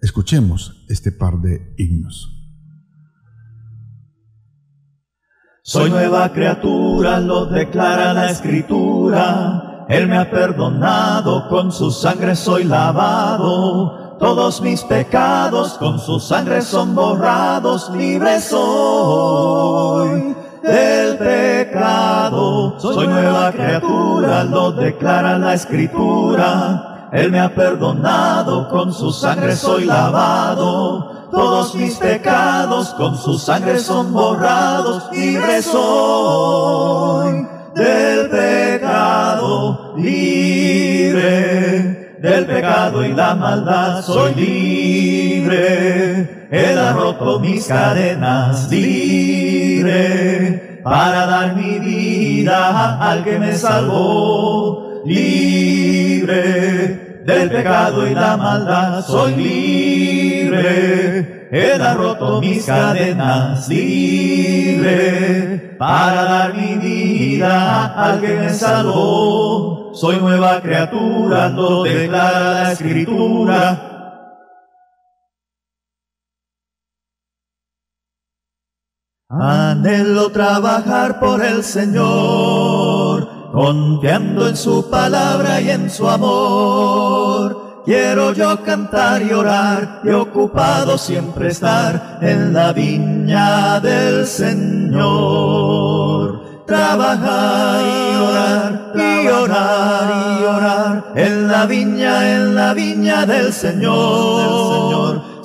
Escuchemos este par de himnos. Soy nueva criatura, lo declara la escritura. Él me ha perdonado, con su sangre soy lavado. Todos mis pecados con su sangre son borrados, libre soy del pecado. Soy nueva criatura, lo declara la escritura. Él me ha perdonado, con su sangre soy lavado. Todos mis pecados con su sangre son borrados, libre soy del pecado, libre. Del pecado y la maldad, soy libre. Él ha roto mis cadenas, libre, para dar mi vida al que me salvó, libre del pecado y la maldad, soy libre. Ha roto mis cadenas, libre, para dar mi vida al que me salvó. Soy nueva criatura, lo declara la escritura Anhelo trabajar por el Señor, confiando en su palabra y en su amor. Quiero yo cantar y orar y ocupado siempre estar en la viña del Señor. Trabajar y orar y orar y orar en la viña, en la viña del Señor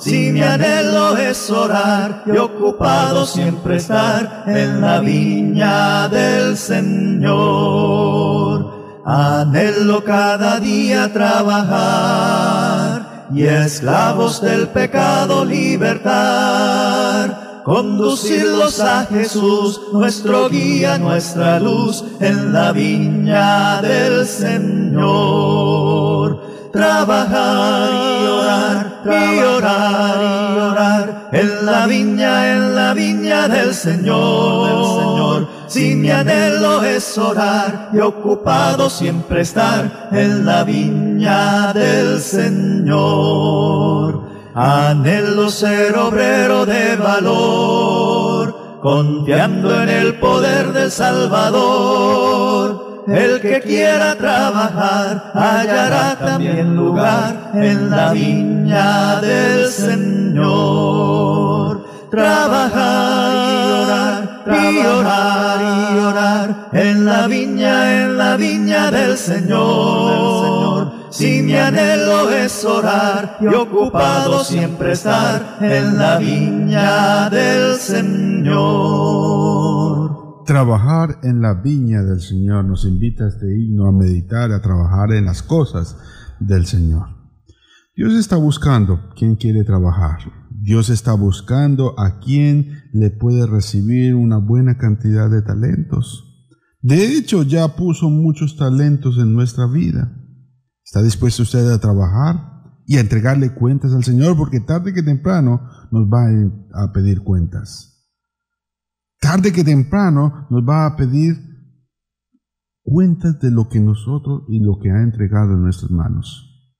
si mi anhelo es orar y ocupado siempre estar en la viña del Señor. Anhelo cada día trabajar y esclavos del pecado libertar. Conducirlos a Jesús, nuestro guía, nuestra luz, en la viña del Señor trabajar y orar, y orar y orar en la viña, en la viña del Señor, del Señor. Si mi anhelo es orar y ocupado siempre estar en la viña del Señor. Anhelo ser obrero de valor, confiando en el poder del Salvador el que quiera trabajar hallará también lugar en la viña del Señor. Trabajar y orar, y orar en la viña, en la viña del Señor. Si mi anhelo es orar y ocupado siempre estar en la viña del Señor. Trabajar en la viña del Señor nos invita este himno a meditar, a trabajar en las cosas del Señor. Dios está buscando quien quiere trabajar. Dios está buscando a quien le puede recibir una buena cantidad de talentos. De hecho, ya puso muchos talentos en nuestra vida. ¿Está dispuesto usted a trabajar y a entregarle cuentas al Señor? Porque tarde que temprano nos va a pedir cuentas tarde que temprano nos va a pedir cuentas de lo que nosotros y lo que ha entregado en nuestras manos.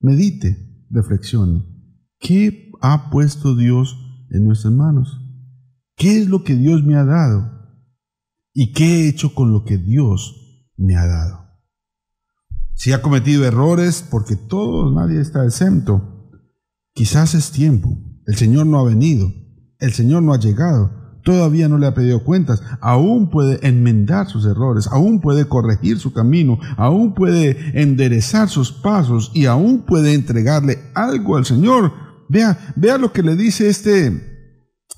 Medite, reflexione. ¿Qué ha puesto Dios en nuestras manos? ¿Qué es lo que Dios me ha dado? ¿Y qué he hecho con lo que Dios me ha dado? Si ha cometido errores, porque todo, nadie está exento. Quizás es tiempo. El Señor no ha venido. El Señor no ha llegado todavía no le ha pedido cuentas, aún puede enmendar sus errores, aún puede corregir su camino, aún puede enderezar sus pasos y aún puede entregarle algo al Señor. Vea, vea lo que le dice este,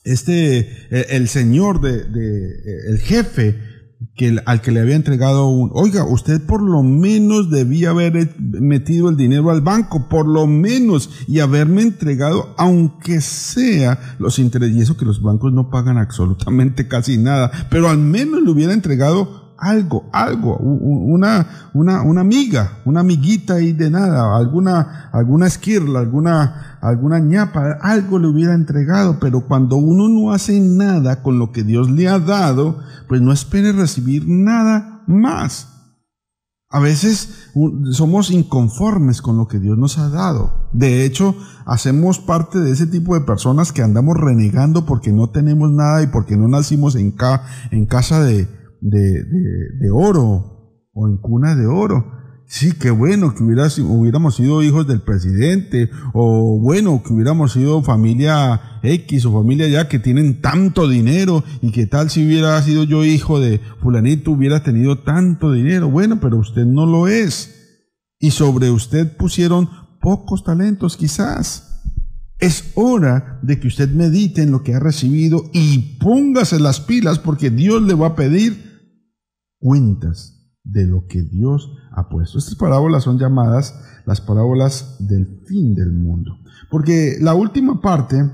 este, eh, el Señor de, de eh, el jefe que, al que le había entregado un, oiga, usted por lo menos debía haber metido el dinero al banco, por lo menos, y haberme entregado, aunque sea los intereses, y eso que los bancos no pagan absolutamente casi nada, pero al menos le hubiera entregado algo, algo, una, una, una amiga, una amiguita ahí de nada, alguna, alguna esquirla, alguna, alguna ñapa, algo le hubiera entregado, pero cuando uno no hace nada con lo que Dios le ha dado, pues no espere recibir nada más. A veces somos inconformes con lo que Dios nos ha dado. De hecho, hacemos parte de ese tipo de personas que andamos renegando porque no tenemos nada y porque no nacimos en, en casa de, de, de, oro o en cuna de oro. Sí, qué bueno que hubiéramos sido hijos del presidente, o bueno, que hubiéramos sido familia X o familia ya que tienen tanto dinero, y qué tal si hubiera sido yo hijo de fulanito, hubiera tenido tanto dinero. Bueno, pero usted no lo es. Y sobre usted pusieron pocos talentos quizás. Es hora de que usted medite en lo que ha recibido y póngase las pilas porque Dios le va a pedir cuentas de lo que Dios ha Estas parábolas son llamadas las parábolas del fin del mundo. Porque la última parte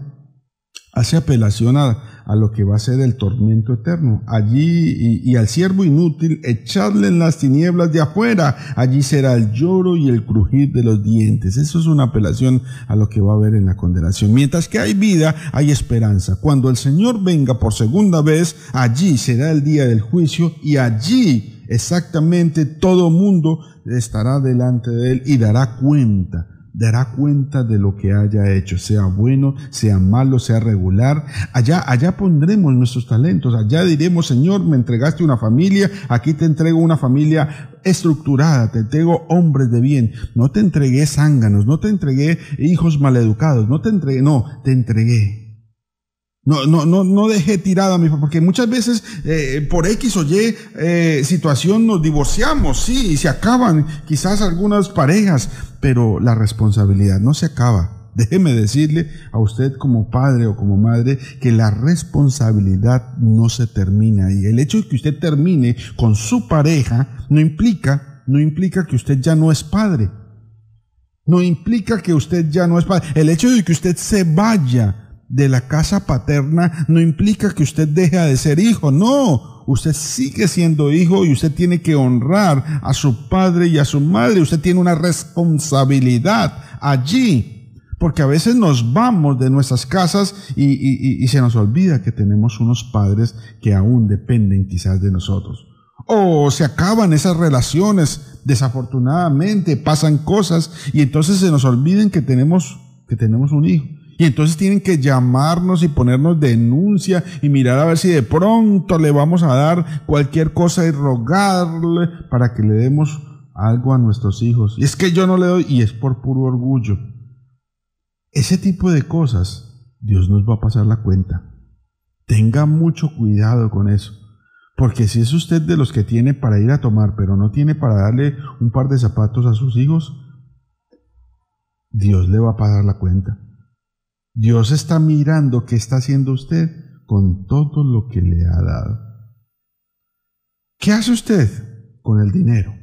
hace apelación a, lo que va a ser el tormento eterno. Allí, y, al siervo inútil, echarle en las tinieblas de afuera. Allí será el lloro y el crujir de los dientes. Eso es una apelación a lo que va a haber en la condenación. Mientras que hay vida, hay esperanza. Cuando el Señor venga por segunda vez, allí será el día del juicio y allí exactamente todo mundo estará delante de él y dará cuenta dará cuenta de lo que haya hecho, sea bueno, sea malo, sea regular. Allá, allá pondremos nuestros talentos, allá diremos, Señor, me entregaste una familia, aquí te entrego una familia estructurada, te entrego hombres de bien, no te entregué zánganos, no te entregué hijos maleducados, no te entregué, no, te entregué no, no, no, no dejé tirada a mi porque muchas veces eh, por X o Y eh, situación nos divorciamos, sí, y se acaban quizás algunas parejas, pero la responsabilidad no se acaba. Déjeme decirle a usted como padre o como madre que la responsabilidad no se termina y el hecho de que usted termine con su pareja no implica, no implica que usted ya no es padre. No implica que usted ya no es padre. El hecho de que usted se vaya de la casa paterna no implica que usted deje de ser hijo, no, usted sigue siendo hijo y usted tiene que honrar a su padre y a su madre, usted tiene una responsabilidad allí, porque a veces nos vamos de nuestras casas y, se nos olvida que tenemos unos padres que aún dependen quizás de nosotros. O se acaban esas relaciones, desafortunadamente, pasan cosas y entonces se nos olviden que tenemos, que tenemos un hijo. Y entonces tienen que llamarnos y ponernos denuncia y mirar a ver si de pronto le vamos a dar cualquier cosa y rogarle para que le demos algo a nuestros hijos. Y es que yo no le doy y es por puro orgullo. Ese tipo de cosas, Dios nos va a pasar la cuenta. Tenga mucho cuidado con eso. Porque si es usted de los que tiene para ir a tomar, pero no tiene para darle un par de zapatos a sus hijos, Dios le va a pagar la cuenta. Dios está mirando qué está haciendo usted con todo lo que le ha dado. ¿Qué hace usted con el dinero?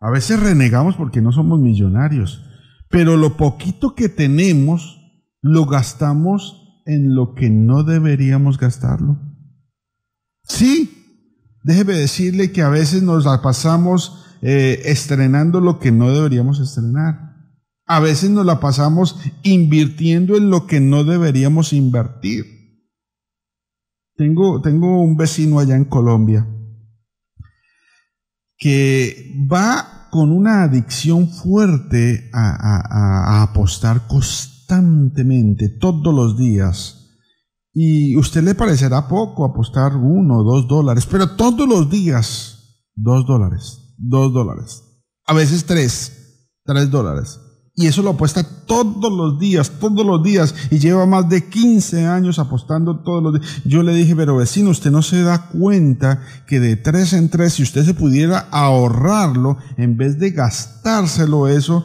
A veces renegamos porque no somos millonarios, pero lo poquito que tenemos lo gastamos en lo que no deberíamos gastarlo. Sí, déjeme decirle que a veces nos la pasamos eh, estrenando lo que no deberíamos estrenar. A veces nos la pasamos invirtiendo en lo que no deberíamos invertir. Tengo, tengo un vecino allá en Colombia que va con una adicción fuerte a, apostar constantemente, todos los días. Y usted le parecerá poco apostar uno o dos dólares, pero todos los días, dos dólares, dos dólares, a veces tres, tres dólares. Y eso lo apuesta todos los días, todos los días. Y lleva más de 15 años apostando todos los días. Yo le dije, pero vecino, usted no se da cuenta que de tres en tres, si usted se pudiera ahorrarlo, en vez de gastárselo eso,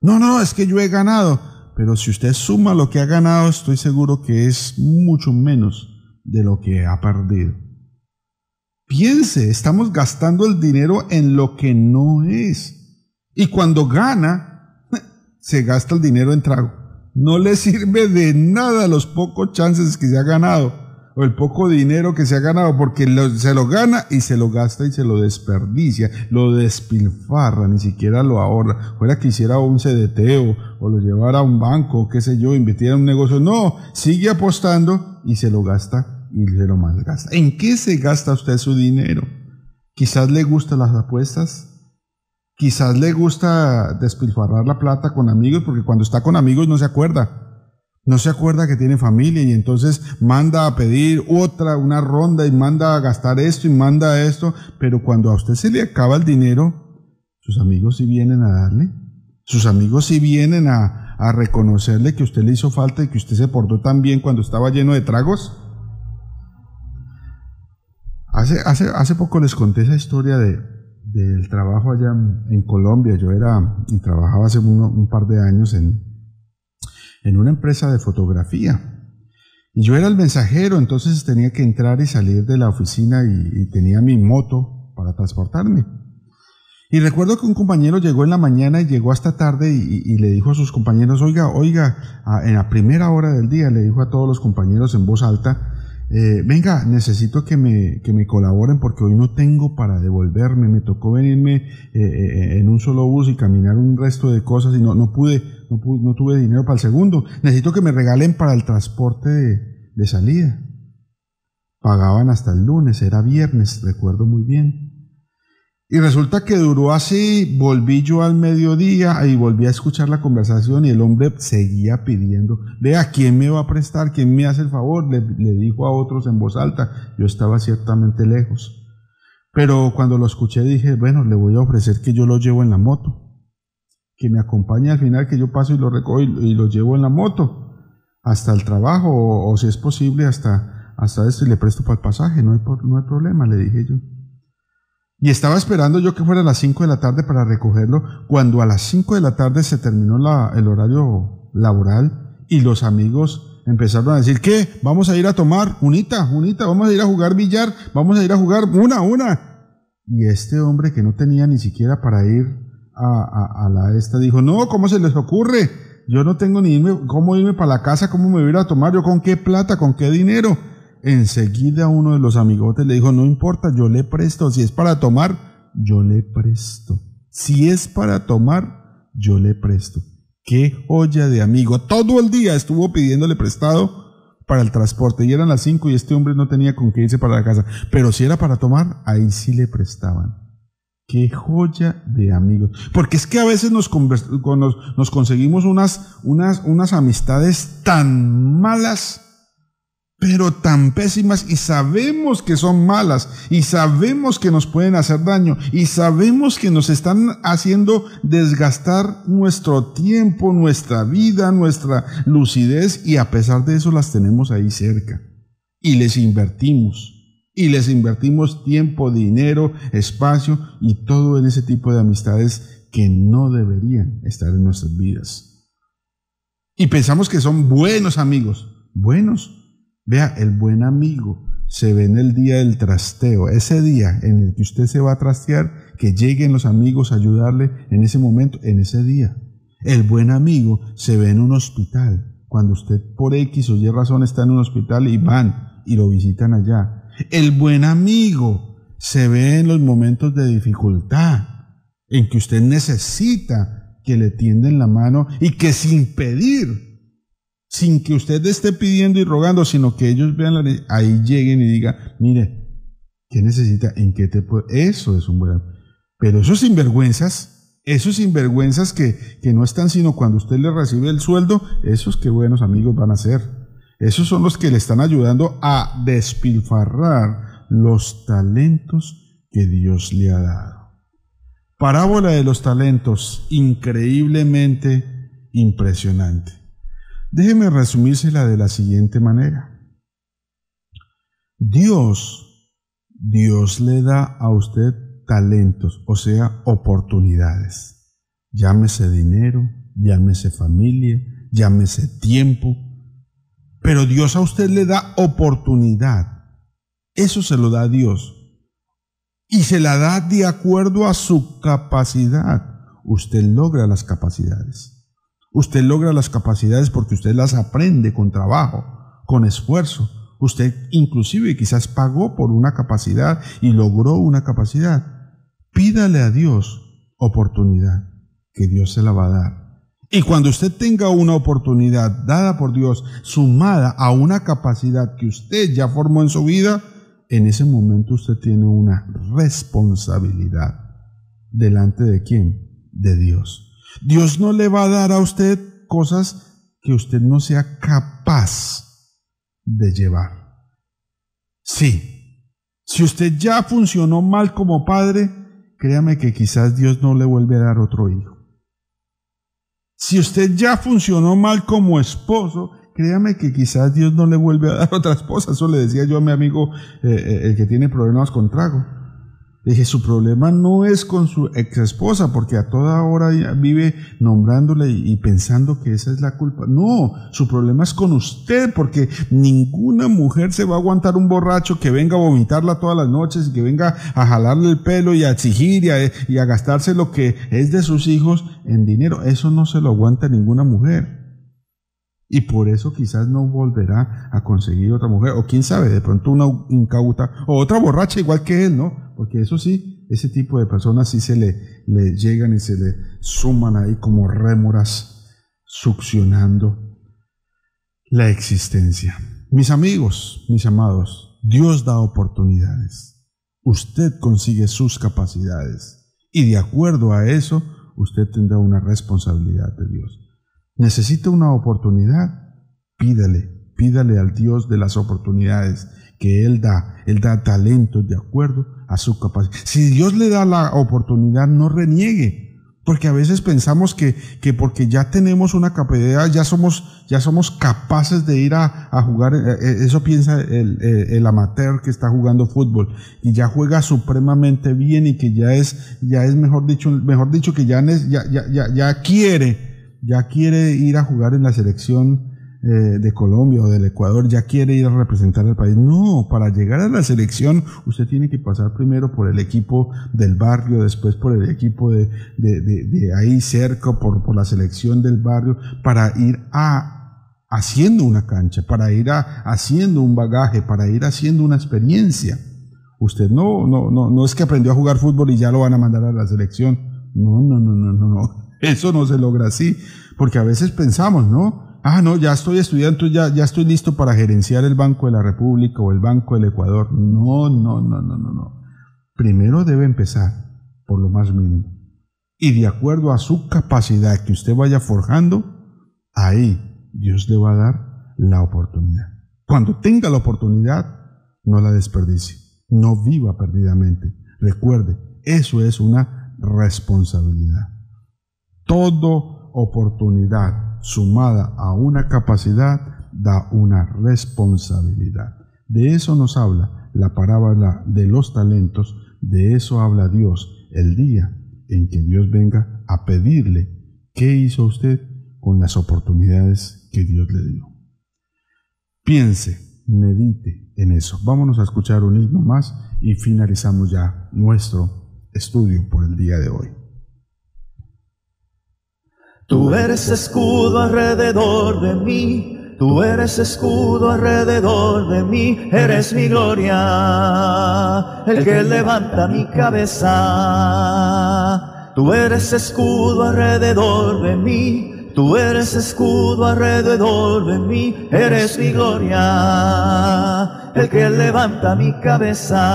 no, no, es que yo he ganado. Pero si usted suma lo que ha ganado, estoy seguro que es mucho menos de lo que ha perdido. Piense, estamos gastando el dinero en lo que no es. Y cuando gana, se gasta el dinero en trago. No le sirve de nada los pocos chances que se ha ganado o el poco dinero que se ha ganado porque se lo gana y se lo gasta y se lo desperdicia, lo despilfarra, ni siquiera lo ahorra. Fuera que hiciera un CDT o, lo llevara a un banco, qué sé yo, invirtiera en un negocio. No, sigue apostando y se lo gasta y se lo malgasta. ¿En qué se gasta usted su dinero? Quizás le gustan las apuestas, Quizás le gusta despilfarrar la plata con amigos, porque cuando está con amigos no se acuerda. No se acuerda que tiene familia y entonces manda a pedir otra, una ronda y manda a gastar esto y manda esto, pero cuando a usted se le acaba el dinero, sus amigos sí vienen a darle. Sus amigos sí vienen a, reconocerle que usted le hizo falta y que usted se portó tan bien cuando estaba lleno de tragos. Hace, hace, hace poco les conté esa historia de, del trabajo allá en Colombia. Yo era y trabajaba hace un, par de años en, en una empresa de fotografía. Y yo era el mensajero, entonces tenía que entrar y salir de la oficina y, tenía mi moto para transportarme. Y recuerdo que un compañero llegó en la mañana y llegó hasta tarde y, le dijo a sus compañeros, oiga, oiga, en la primera hora del día le dijo a todos los compañeros en voz alta, eh, venga, necesito que me, que me colaboren porque hoy no tengo para devolverme, me tocó venirme eh, eh, en un solo bus y caminar un resto de cosas y no, no, pude, no, no tuve dinero para el segundo. Necesito que me regalen para el transporte de, de salida. Pagaban hasta el lunes, era viernes, recuerdo muy bien. Y resulta que duró así, volví yo al mediodía y volví a escuchar la conversación y el hombre seguía pidiendo, vea, ¿quién me va a prestar? ¿Quién me hace el favor? Le, dijo a otros en voz alta, yo estaba ciertamente lejos. Pero cuando lo escuché dije, bueno, le voy a ofrecer que yo lo llevo en la moto, que me acompañe al final, que yo paso y lo recojo y, lo llevo en la moto hasta el trabajo o, si es posible hasta, hasta esto y le presto para el pasaje, no hay, no hay problema, le dije yo. Y estaba esperando yo que fuera a las 5 de la tarde para recogerlo, cuando a las 5 de la tarde se terminó el horario laboral y los amigos empezaron a decir, ¿qué? Vamos a ir a tomar, unita, unita, vamos a ir a jugar billar, vamos a ir a jugar una, una. Y este hombre que no tenía ni siquiera para ir a, la esta dijo, no, ¿cómo se les ocurre? Yo no tengo ni cómo irme para la casa, cómo me voy a ir a tomar, yo con qué plata, con qué dinero. Enseguida uno de los amigotes le dijo, no importa, yo le presto, si es para tomar, yo le presto. Si es para tomar, yo le presto. Qué joya de amigo. Todo el día estuvo pidiéndole prestado para el transporte y eran las cinco y este hombre no tenía con qué irse para la casa. Pero si era para tomar, ahí sí le prestaban. Qué joya de amigos. Porque es que a veces nos, conseguimos unas amistades tan malas pero tan pésimas y sabemos que son malas y sabemos que nos pueden hacer daño y sabemos que nos están haciendo desgastar nuestro tiempo, nuestra vida, nuestra lucidez y a pesar de eso las tenemos ahí cerca y les invertimos y les invertimos tiempo, dinero, espacio y todo en ese tipo de amistades que no deberían estar en nuestras vidas. Y pensamos que son buenos amigos, buenos, Vea, el buen amigo se ve en el día del trasteo, ese día en el que usted se va a trastear, que lleguen los amigos a ayudarle en ese momento, en ese día. El buen amigo se ve en un hospital, cuando usted por X o Y razón está en un hospital y van y lo visitan allá. El buen amigo se ve en los momentos de dificultad, en que usted necesita que le tienden la mano y que sin pedir sin que usted esté pidiendo y rogando, sino que ellos vean la ahí lleguen y digan, mire, ¿qué necesita? ¿En qué te puedo? Eso es un buen Pero esos sinvergüenzas, esos sinvergüenzas que, que no están sino cuando usted le recibe el sueldo, esos qué buenos amigos van a ser. Esos son los que le están ayudando a despilfarrar los talentos que Dios le ha dado. Parábola de los talentos, increíblemente impresionante. Déjeme resumírsela de la siguiente manera. Dios, Dios le da a usted talentos, o sea, oportunidades. Llámese dinero, llámese familia, llámese tiempo, pero Dios a usted le da oportunidad. Eso se lo da Dios y se la da de acuerdo a su capacidad. Usted logra las capacidades. Usted logra las capacidades porque usted las aprende con trabajo, con esfuerzo. Usted inclusive quizás pagó por una capacidad y logró una capacidad. Pídale a Dios oportunidad, que Dios se la va a dar. Y cuando usted tenga una oportunidad dada por Dios, sumada a una capacidad que usted ya formó en su vida, en ese momento usted tiene una responsabilidad. ¿Delante de quién? De Dios. Dios no le va a dar a usted cosas que usted no sea capaz de llevar. Sí, si usted ya funcionó mal como padre, créame que quizás Dios no le vuelve a dar otro hijo. Si usted ya funcionó mal como esposo, créame que quizás Dios no le vuelve a dar otra esposa. Eso le decía yo a mi amigo, eh, eh, el que tiene problemas con trago. Dije, su problema no es con su ex esposa, porque a toda hora vive nombrándole y pensando que esa es la culpa. No, su problema es con usted, porque ninguna mujer se va a aguantar un borracho que venga a vomitarla todas las noches y que venga a jalarle el pelo y a exigir y a gastarse lo que es de sus hijos en dinero. Eso no se lo aguanta ninguna mujer. Y por eso quizás no volverá a conseguir otra mujer, o quién sabe, de pronto una incauta, o otra borracha igual que él, ¿no? Porque eso sí, ese tipo de personas sí se le, le llegan y se le suman ahí como rémoras, succionando la existencia. Mis amigos, mis amados, Dios da oportunidades. Usted consigue sus capacidades. Y de acuerdo a eso, usted tendrá una responsabilidad de Dios. ¿Necesita una oportunidad? Pídale, pídale al Dios de las oportunidades que Él da. Él da talentos de acuerdo a su capacidad. Si Dios le da la oportunidad, no reniegue. Porque a veces pensamos que, que porque ya tenemos una capacidad, ya somos, ya somos capaces de ir a, a jugar. Eh, eh, eso piensa el, el, amateur que está jugando fútbol y ya juega supremamente bien y que ya es, ya es mejor dicho, mejor dicho que ya, ya, ya, ya quiere ya quiere ir a jugar en la selección eh, de Colombia o del Ecuador, ya quiere ir a representar al país. No, para llegar a la selección usted tiene que pasar primero por el equipo del barrio, después por el equipo de, de, ahí cerca, por, por la selección del barrio, para ir a haciendo una cancha, para ir a, haciendo un bagaje, para ir haciendo una experiencia. Usted no, no, no, no es que aprendió a jugar fútbol y ya lo van a mandar a la selección. No, no, no, no, no, no. Eso no se logra así, porque a veces pensamos, ¿no? Ah, no, ya estoy estudiando, ya, ya estoy listo para gerenciar el Banco de la República o el Banco del Ecuador. No, no, no, no, no, no. Primero debe empezar por lo más mínimo. Y de acuerdo a su capacidad que usted vaya forjando, ahí Dios le va a dar la oportunidad. Cuando tenga la oportunidad, no la desperdicie. No viva perdidamente. Recuerde, eso es una responsabilidad. Toda oportunidad sumada a una capacidad da una responsabilidad. De eso nos habla la parábola de los talentos, de eso habla Dios el día en que Dios venga a pedirle qué hizo usted con las oportunidades que Dios le dio. Piense, medite en eso. Vámonos a escuchar un himno más y finalizamos ya nuestro estudio por el día de hoy. Tú eres escudo alrededor de mí, tú eres escudo alrededor de mí, eres mi gloria, el que levanta mi cabeza. Tú eres escudo alrededor de mí, tú eres escudo alrededor de mí, eres mi gloria, el que levanta mi cabeza.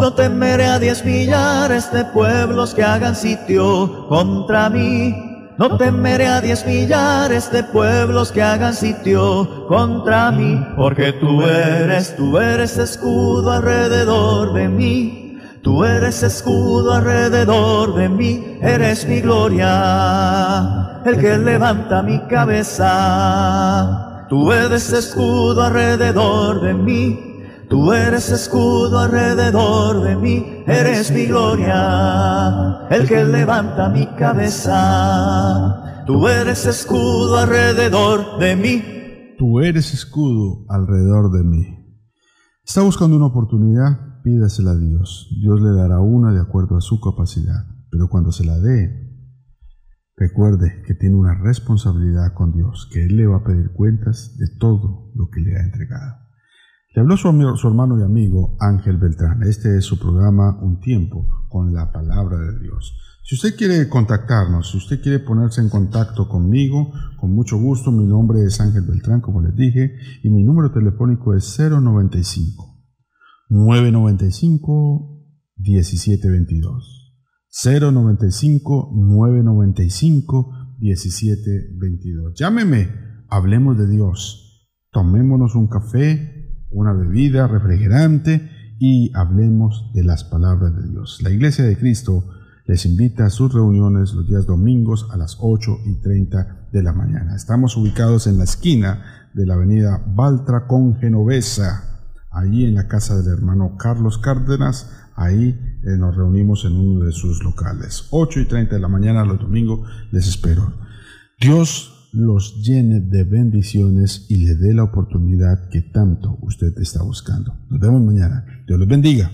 No temeré a diez millares de pueblos que hagan sitio contra mí. No temeré a diez millares de pueblos que hagan sitio contra mí, porque tú eres, tú eres escudo alrededor de mí. Tú eres escudo alrededor de mí, eres mi gloria, el que levanta mi cabeza. Tú eres escudo alrededor de mí, Tú eres escudo alrededor de mí, eres mi gloria, el que levanta mi cabeza. Tú eres escudo alrededor de mí. Tú eres escudo alrededor de mí. Está buscando una oportunidad, pídasela a Dios. Dios le dará una de acuerdo a su capacidad. Pero cuando se la dé, recuerde que tiene una responsabilidad con Dios, que Él le va a pedir cuentas de todo lo que le ha entregado. Le habló su, su, hermano y amigo Ángel Beltrán. Este es su programa Un tiempo con la palabra de Dios. Si usted quiere contactarnos, si usted quiere ponerse en contacto conmigo, con mucho gusto, mi nombre es Ángel Beltrán, como les dije, y mi número telefónico es 095 995 1722. 095 995 1722. Llámeme, hablemos de Dios. Tomémonos un café, una bebida refrigerante y hablemos de las palabras de Dios. La Iglesia de Cristo les invita a sus reuniones los días domingos a las 8 y 30 de la mañana. Estamos ubicados en la esquina de la avenida Baltra con Genovesa, allí en la casa del hermano Carlos Cárdenas. Ahí eh, nos reunimos en uno de sus locales. 8 y 30 de la mañana los domingos les espero. Dios los llene de bendiciones y le dé la oportunidad que tanto usted está buscando. Nos vemos mañana. Dios los bendiga.